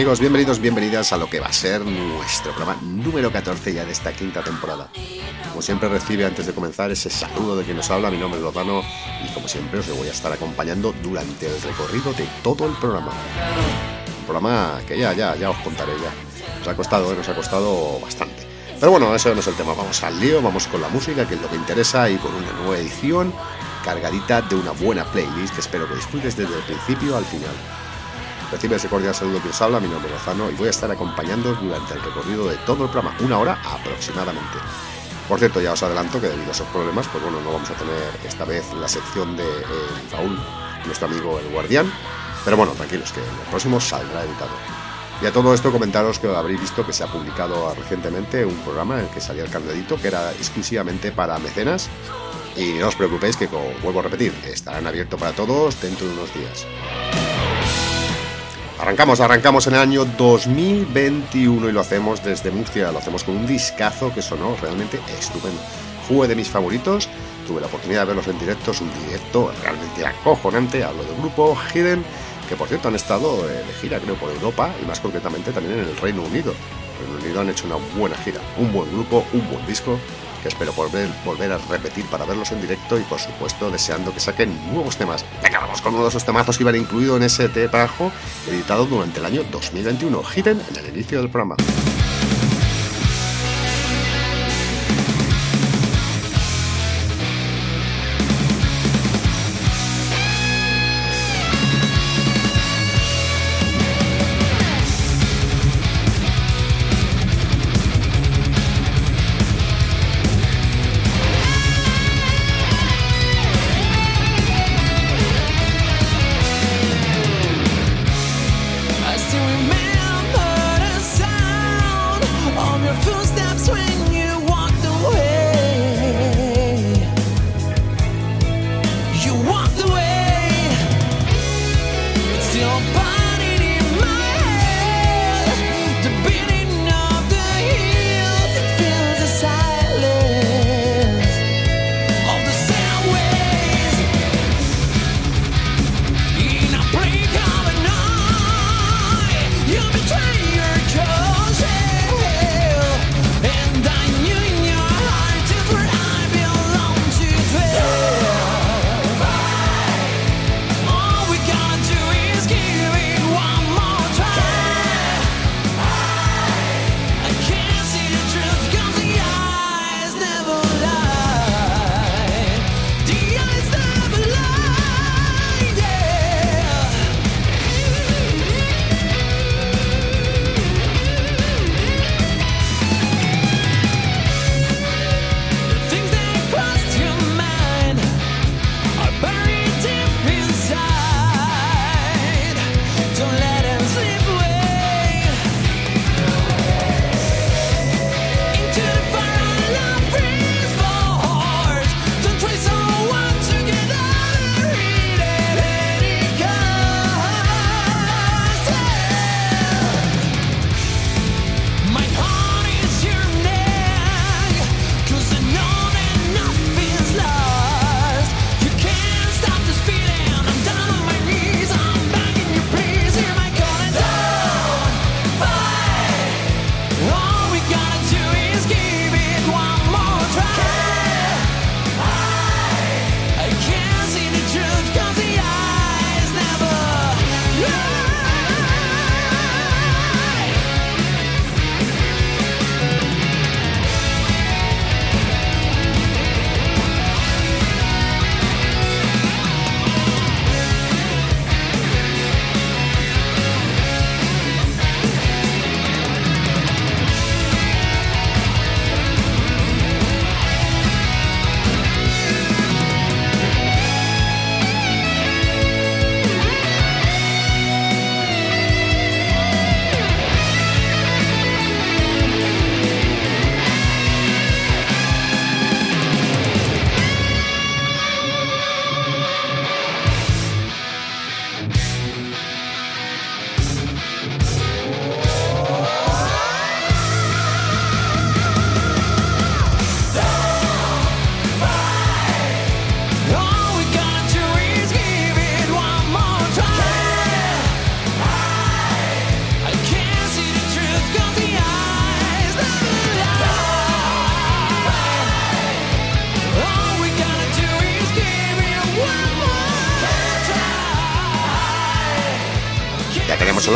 ¿qué tal amigos? Bienvenidos, bienvenidas a lo que va a ser nuestro programa número 14 ya de esta quinta temporada. Como siempre recibe antes de comenzar ese saludo de quien nos habla, mi nombre es Lozano y como siempre os voy a estar acompañando durante el recorrido de todo el programa. Un programa que ya, ya, ya os contaré ya. Nos ha costado, ¿eh? nos ha costado bastante. Pero bueno, eso no es el tema, vamos al lío, vamos con la música, que es lo que interesa, y con una nueva edición cargadita de una buena playlist que espero que disfrutes desde el principio al final. Recibe ese cordial saludo que os habla, mi nombre es Lozano y voy a estar acompañándoos durante el recorrido de todo el programa, una hora aproximadamente. Por cierto, ya os adelanto que debido a esos problemas, pues bueno, no vamos a tener esta vez la sección de eh, nuestro amigo el guardián, pero bueno, tranquilos, que el próximo saldrá editado. Y a todo esto comentaros que habréis visto que se ha publicado recientemente un programa en el que salía el cargadito que era exclusivamente para mecenas y no os preocupéis que, como vuelvo a repetir, estarán abiertos para todos dentro de unos días. Arrancamos, arrancamos en el año 2021 y lo hacemos desde Murcia, lo hacemos con un discazo que sonó realmente estupendo. Fue de mis favoritos, tuve la oportunidad de verlos en directo, es un directo realmente acojonante, hablo del grupo Hidden, que por cierto han estado eh, de gira creo por Europa y más concretamente también en el Reino Unido. En el Reino Unido han hecho una buena gira, un buen grupo, un buen disco que espero volver, volver a repetir para verlos en directo y por supuesto deseando que saquen nuevos temas. Venga, vamos con uno de esos temazos que iban incluido en ese trabajo editado durante el año 2021, Hidden en el inicio del programa.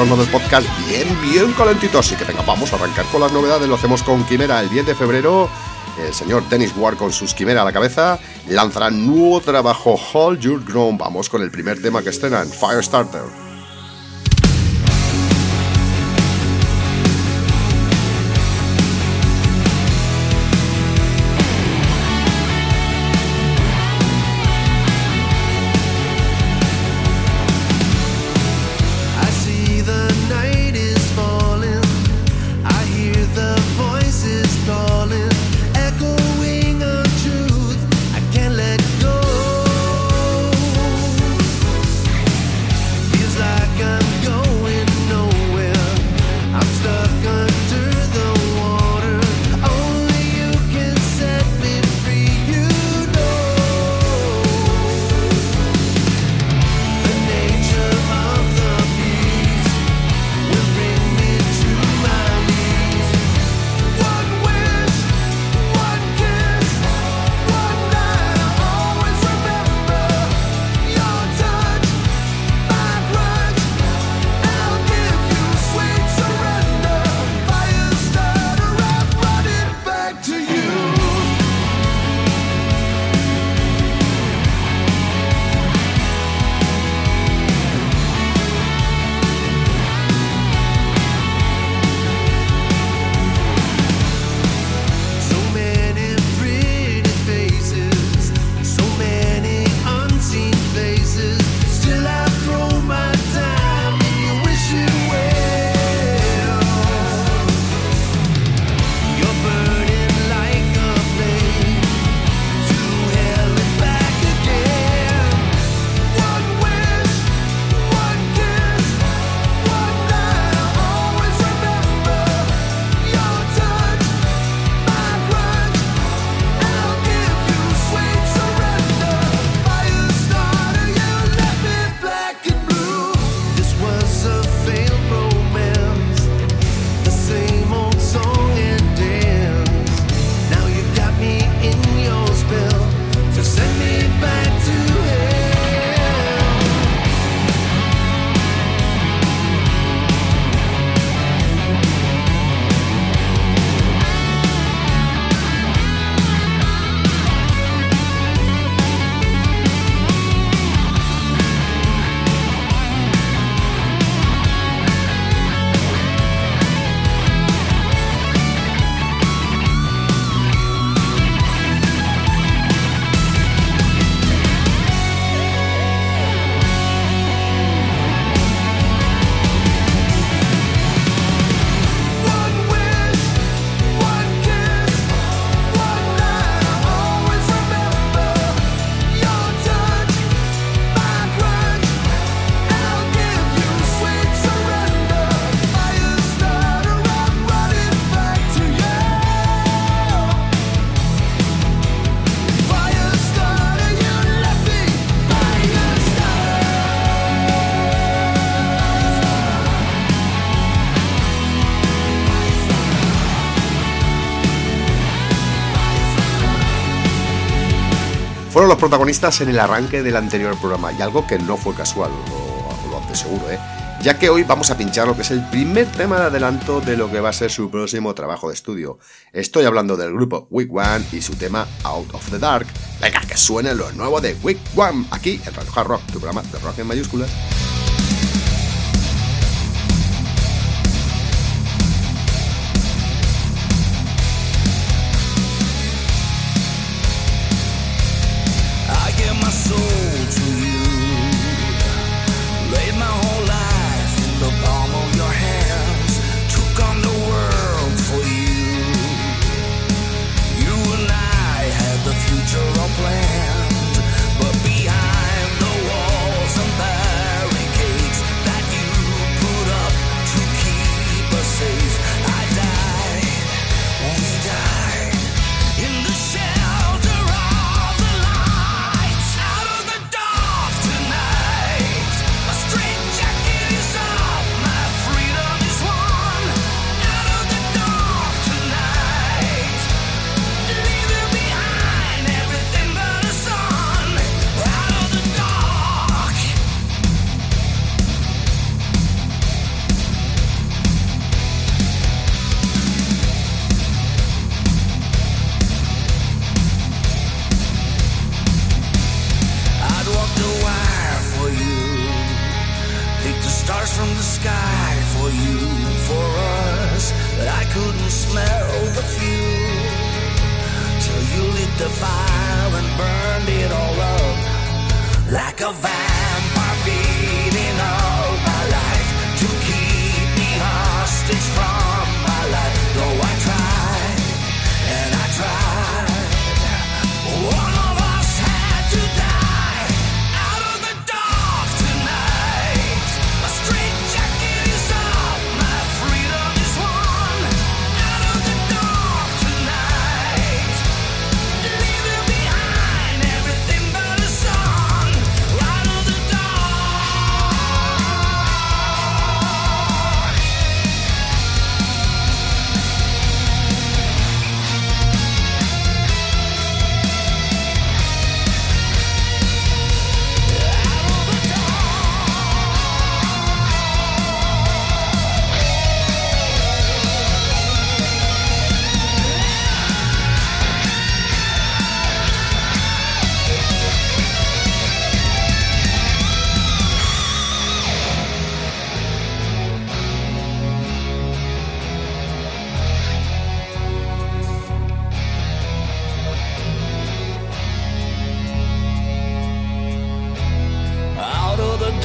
Del podcast bien, bien calentitos. Así que venga, vamos a arrancar con las novedades. Lo hacemos con Quimera el 10 de febrero. El señor Dennis Ward con sus Quimera a la cabeza lanzará nuevo trabajo Hold Your Ground. Vamos con el primer tema que estrenan, Firestarter. Los protagonistas en el arranque del anterior programa y algo que no fue casual, lo, lo aseguro, ¿eh? ya que hoy vamos a pinchar lo que es el primer tema de adelanto de lo que va a ser su próximo trabajo de estudio. Estoy hablando del grupo Week One y su tema Out of the Dark. Venga, que suene lo nuevo de Week One aquí en Radio Hard Rock, tu programa de rock en mayúsculas.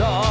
Out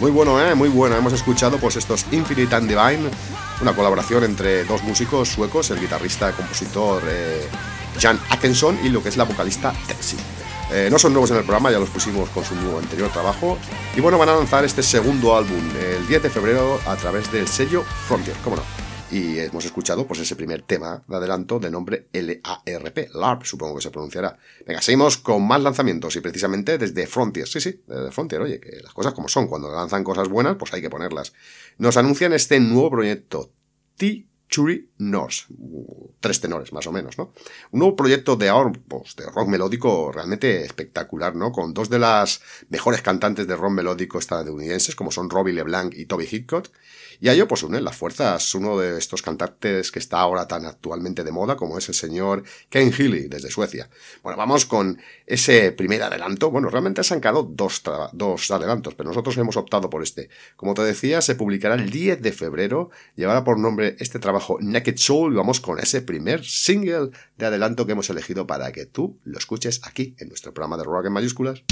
Muy bueno, ¿eh? Muy bueno. Hemos escuchado pues estos Infinite and Divine, una colaboración entre dos músicos suecos, el guitarrista, compositor eh, Jan Atkinson y lo que es la vocalista Texi. Eh, no son nuevos en el programa, ya los pusimos con su anterior trabajo. Y bueno, van a lanzar este segundo álbum el 10 de febrero a través del sello Frontier, cómo no. Y hemos escuchado pues ese primer tema de adelanto de nombre LARP, LARP supongo que se pronunciará. Venga, seguimos con más lanzamientos y precisamente desde Frontier, sí, sí, desde Frontier, oye, que las cosas como son, cuando lanzan cosas buenas pues hay que ponerlas. Nos anuncian este nuevo proyecto, T Churi Norse. Tres tenores, más o menos, ¿no? Un nuevo proyecto de, pues, de rock melódico realmente espectacular, ¿no? Con dos de las mejores cantantes de rock melódico estadounidenses, como son Robbie LeBlanc y Toby Hitchcock. Y a ello, pues, unen las fuerzas uno de estos cantantes que está ahora tan actualmente de moda, como es el señor Ken Healy, desde Suecia. Bueno, vamos con ese primer adelanto. Bueno, realmente han quedado dos, dos adelantos, pero nosotros hemos optado por este. Como te decía, se publicará el 10 de febrero, llevará por nombre este trabajo Naked Soul, y vamos con ese primer single de adelanto que hemos elegido para que tú lo escuches aquí, en nuestro programa de rock en mayúsculas.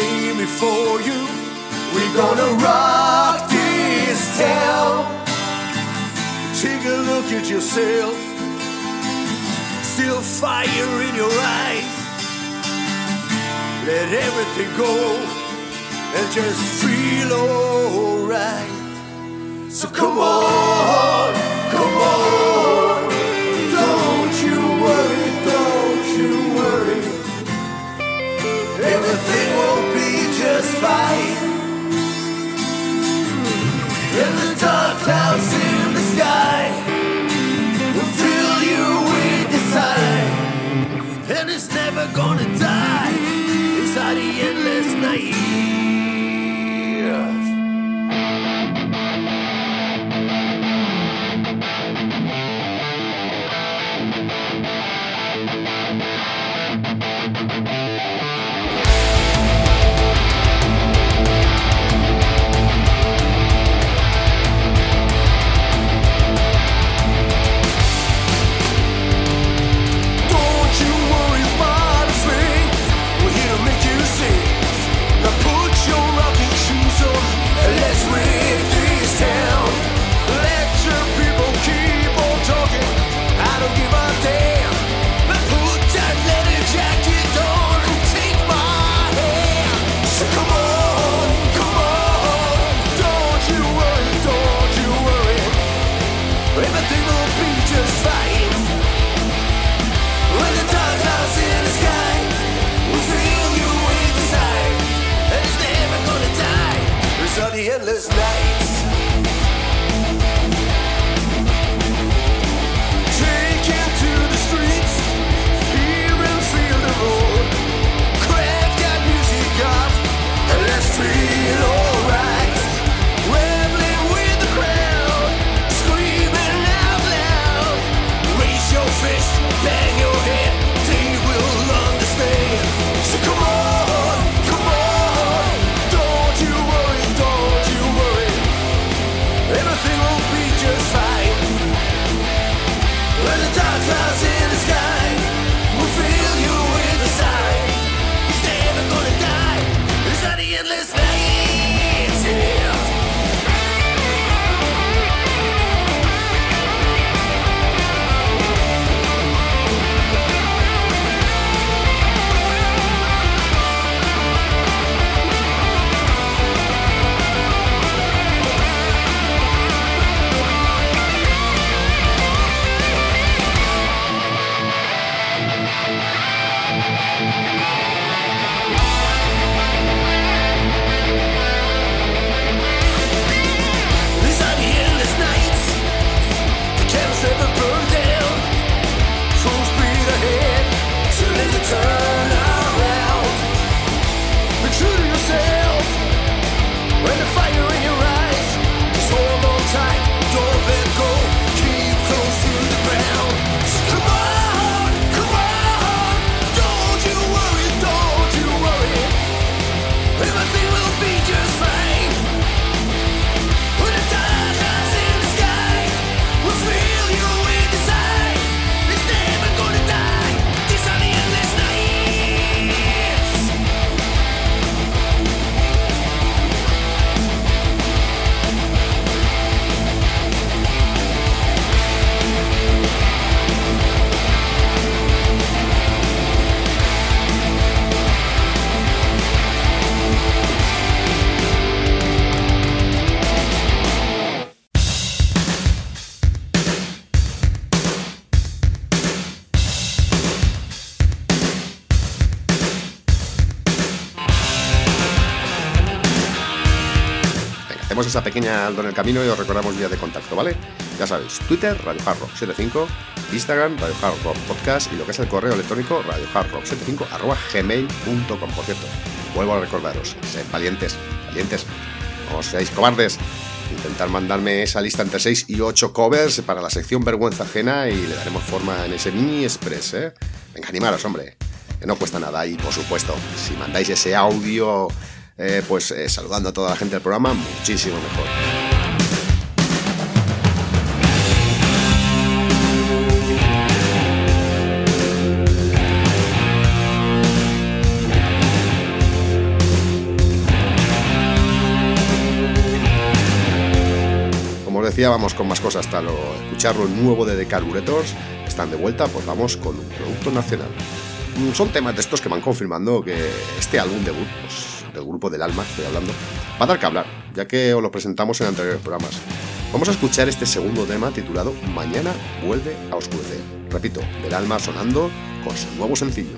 came before you. We're gonna rock this town. Take a look at yourself. Still fire in your eyes. Let everything go and just feel alright. So come on, come on. fight. endless night. esa pequeña algo en el camino y os recordamos vías de contacto, ¿vale? Ya sabéis, Twitter, Radio Hard Rock 75, Instagram, Radio Hard Rock Podcast y lo que es el correo electrónico, Radio Hard Rock 75, arroba gmail.com. Por cierto, vuelvo a recordaros, sed valientes, valientes, no seáis cobardes. Intentar mandarme esa lista entre 6 y 8 covers para la sección Vergüenza Ajena y le daremos forma en ese mini express, ¿eh? Venga, animaros, hombre, que no cuesta nada y por supuesto, si mandáis ese audio eh, pues eh, saludando a toda la gente del programa, muchísimo mejor. Como decía, vamos con más cosas hasta lo, escuchar lo nuevo de The Carburetors. Están de vuelta, pues vamos con un producto nacional. Mm, Son temas de estos que van confirmando que este álbum debut, pues, del grupo del alma, estoy hablando, va a dar que hablar, ya que os lo presentamos en anteriores programas. Vamos a escuchar este segundo tema titulado Mañana vuelve a oscurecer. Repito, del alma sonando con su nuevo sencillo.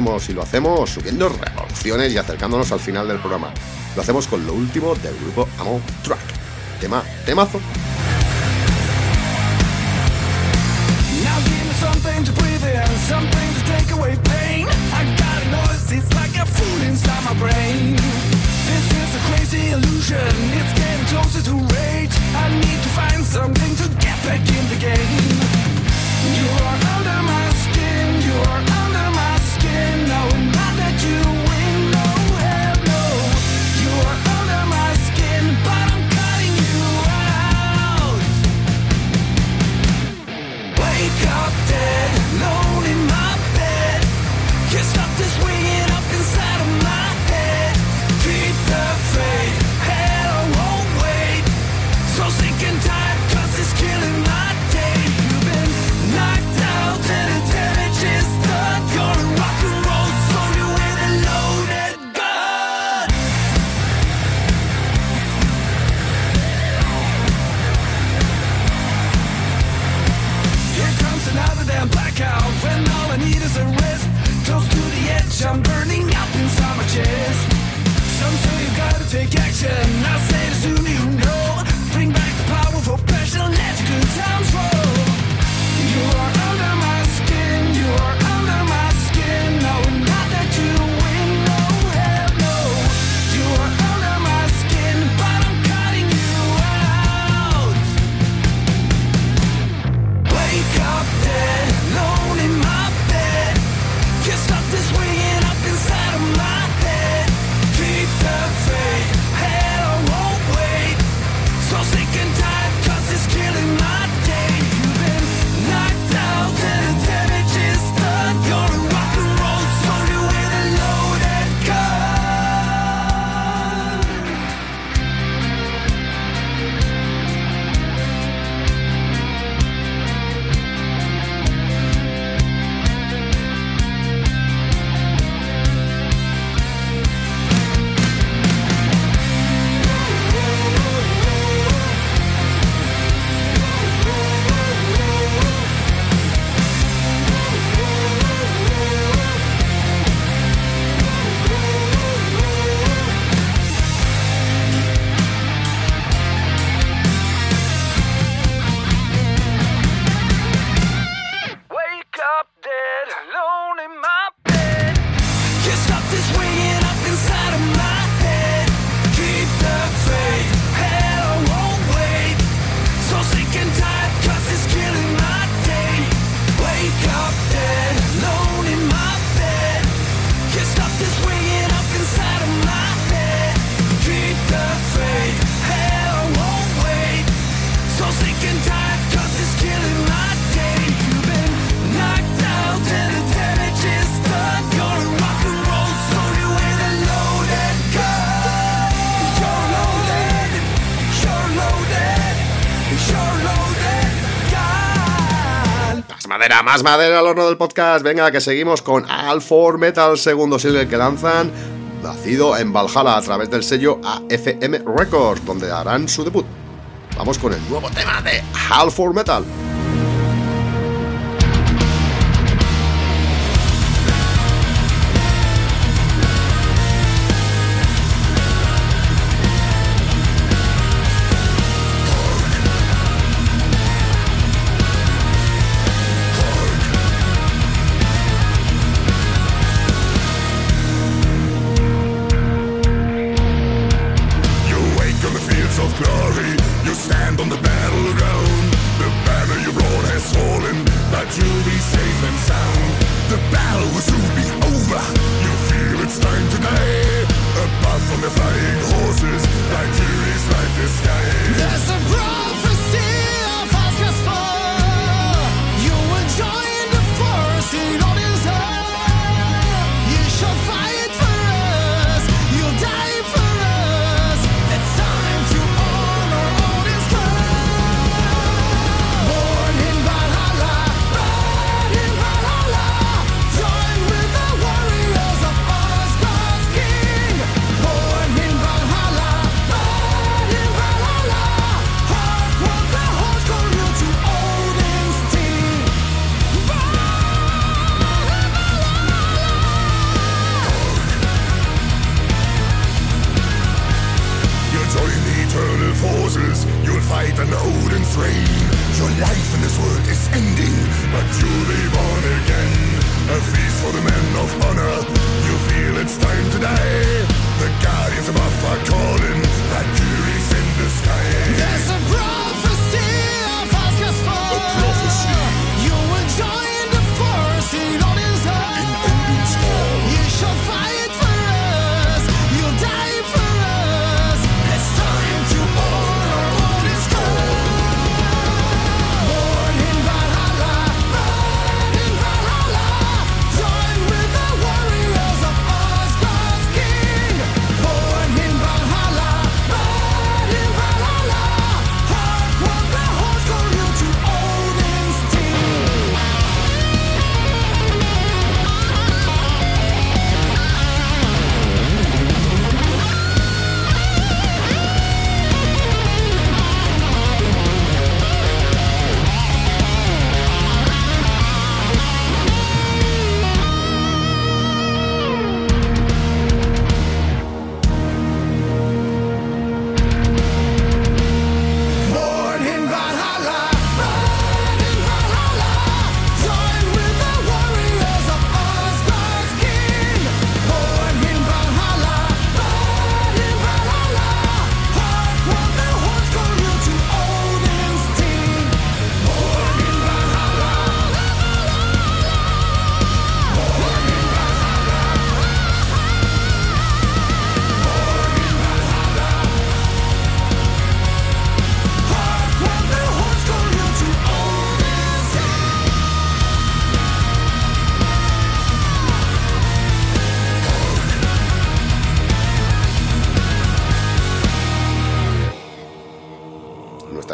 seguimos y lo hacemos subiendo revoluciones y acercándonos al final del programa. Lo hacemos con lo último del grupo Amon Track. Tema, temazo. Más madera al horno del podcast. Venga, que seguimos con All For Metal, segundo single que lanzan, nacido en Valhalla a través del sello AFM Records, donde harán su debut. Vamos con el nuevo tema de All For Metal. Join the eternal forces, you'll fight an Odin's reign. Your life in this world is ending, but you'll be born again. A feast for the men of honor, you feel it's time to die. The guardians above are calling, Valkyries in the sky. There's a prophecy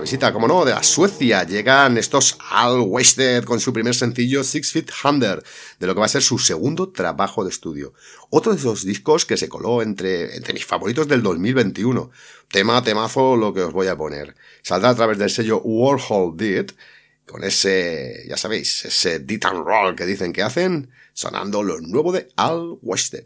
visita, como no, de la Suecia. Llegan estos Al Wasted con su primer sencillo Six Feet Under, de lo que va a ser su segundo trabajo de estudio. Otro de esos discos que se coló entre, entre mis favoritos del 2021. Tema, temazo, lo que os voy a poner. Saldrá a través del sello Warhol Did, con ese, ya sabéis, ese dit and roll que dicen que hacen, sonando lo nuevo de Al Wasted.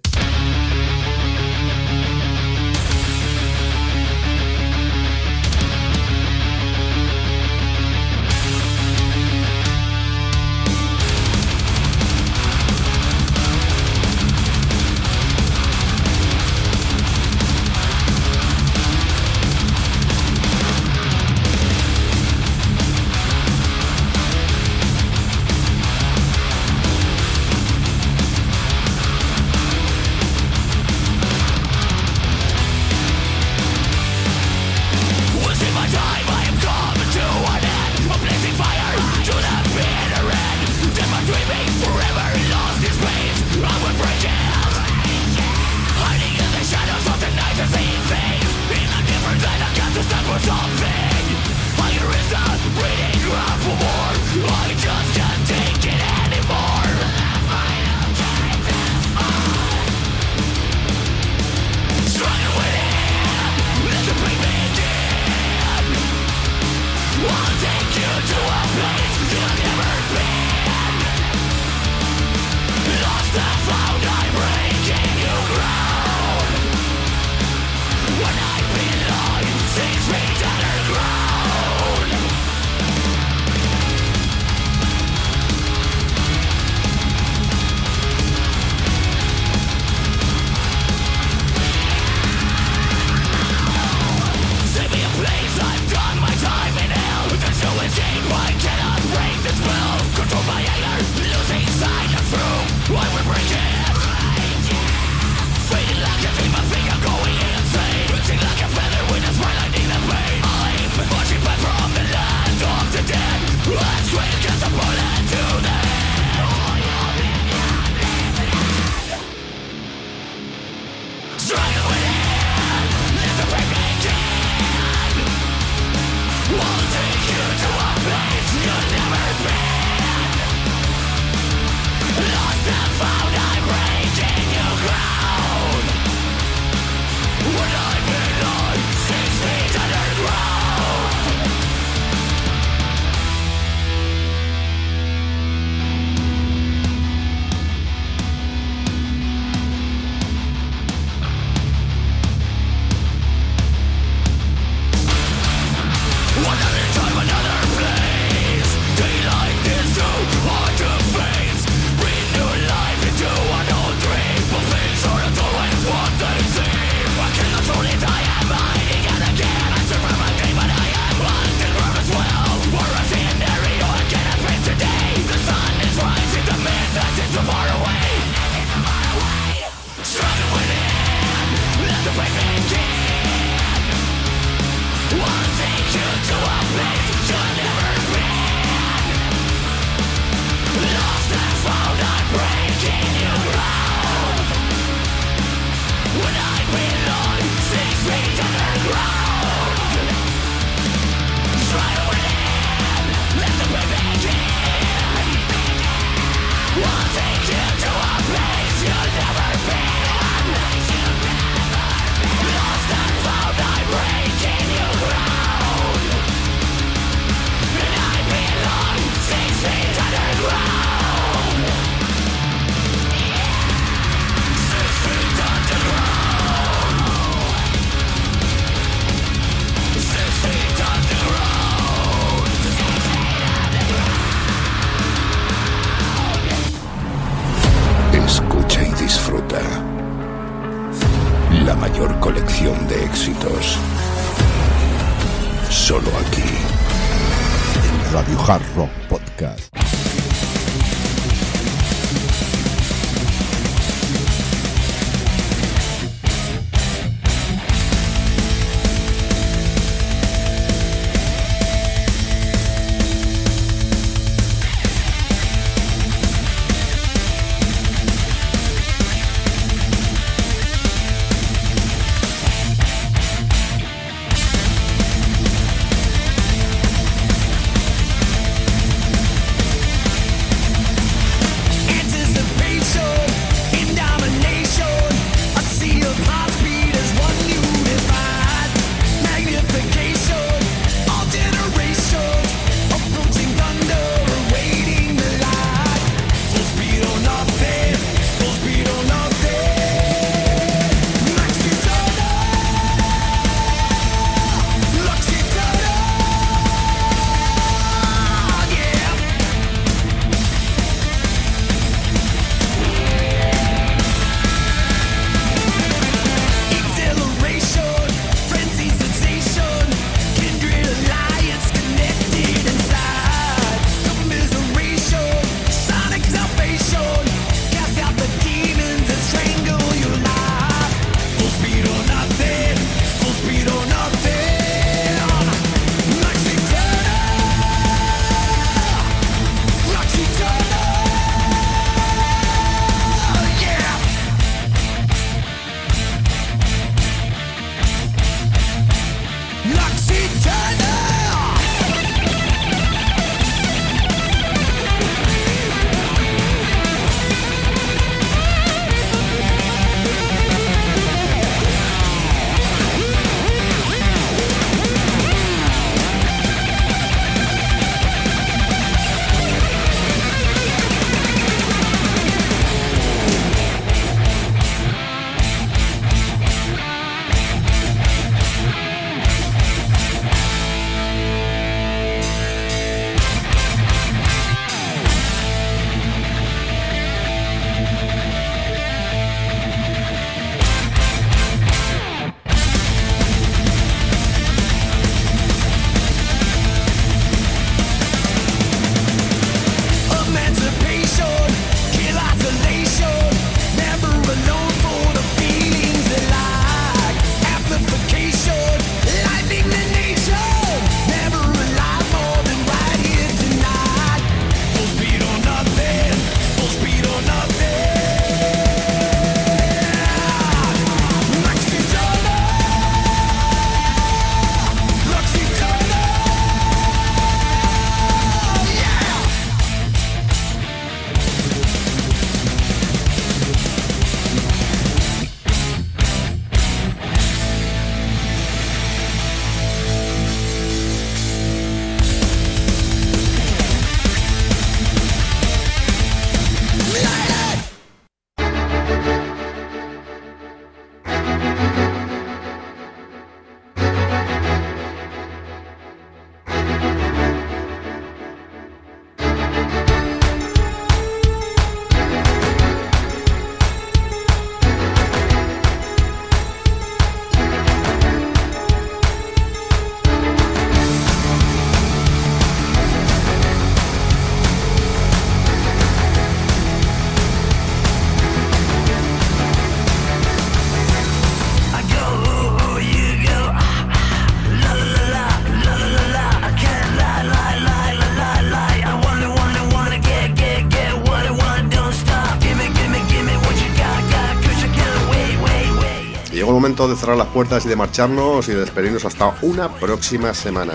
De cerrar las puertas y de marcharnos y de despedirnos hasta una próxima semana.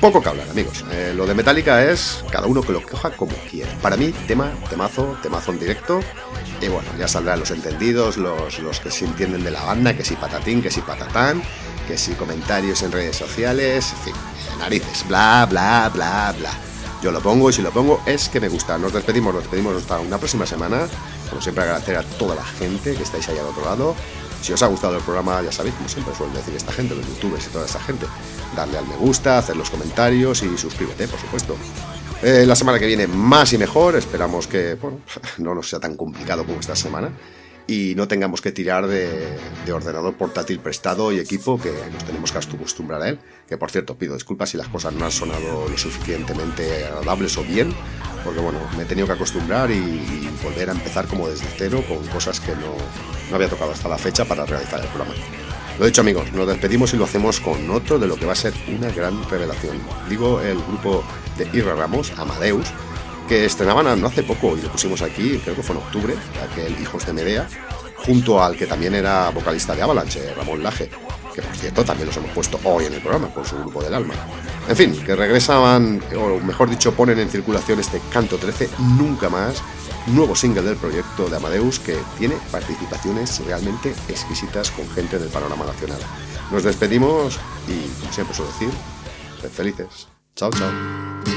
Poco que hablar, amigos. Eh, lo de Metallica es cada uno que lo coja como quiera. Para mí, tema, temazo, temazo en directo. Y bueno, ya saldrán los entendidos, los, los que sí entienden de la banda, que si patatín, que si patatán, que si comentarios en redes sociales, en fin, narices, bla, bla, bla, bla. Yo lo pongo y si lo pongo es que me gusta. Nos despedimos, nos despedimos hasta una próxima semana. Como siempre, agradecer a toda la gente que estáis ahí al otro lado. Si os ha gustado el programa, ya sabéis, como siempre suelen decir esta gente, los youtubers y toda esta gente, darle al me gusta, hacer los comentarios y suscríbete, por supuesto. Eh, la semana que viene más y mejor, esperamos que no nos sea tan complicado como esta semana. y no tengamos que tirar de, de ordenador portátil prestado y equipo que nos tenemos que acostumbrar a él. Que por cierto, pido disculpas si las cosas no han sonado lo suficientemente agradables o bien, porque bueno, me he tenido que acostumbrar y, volver a empezar como desde cero con cosas que no, no había tocado hasta la fecha para realizar el programa. Lo dicho amigos, nos despedimos y lo hacemos con otro de lo que va a ser una gran revelación. Digo el grupo de Irra Ramos, Amadeus, que estrenaban no hace poco y lo pusimos aquí, creo que fue en octubre, aquel Hijos de Medea, junto al que también era vocalista de Avalanche, Ramón Laje, que por cierto también los hemos puesto hoy en el programa con su grupo del alma. En fin, que regresaban, o mejor dicho, ponen en circulación este Canto 13, Nunca Más, nuevo single del proyecto de Amadeus que tiene participaciones realmente exquisitas con gente del panorama nacional. Nos despedimos y, como siempre suelo decir, sed felices. Chao, chao.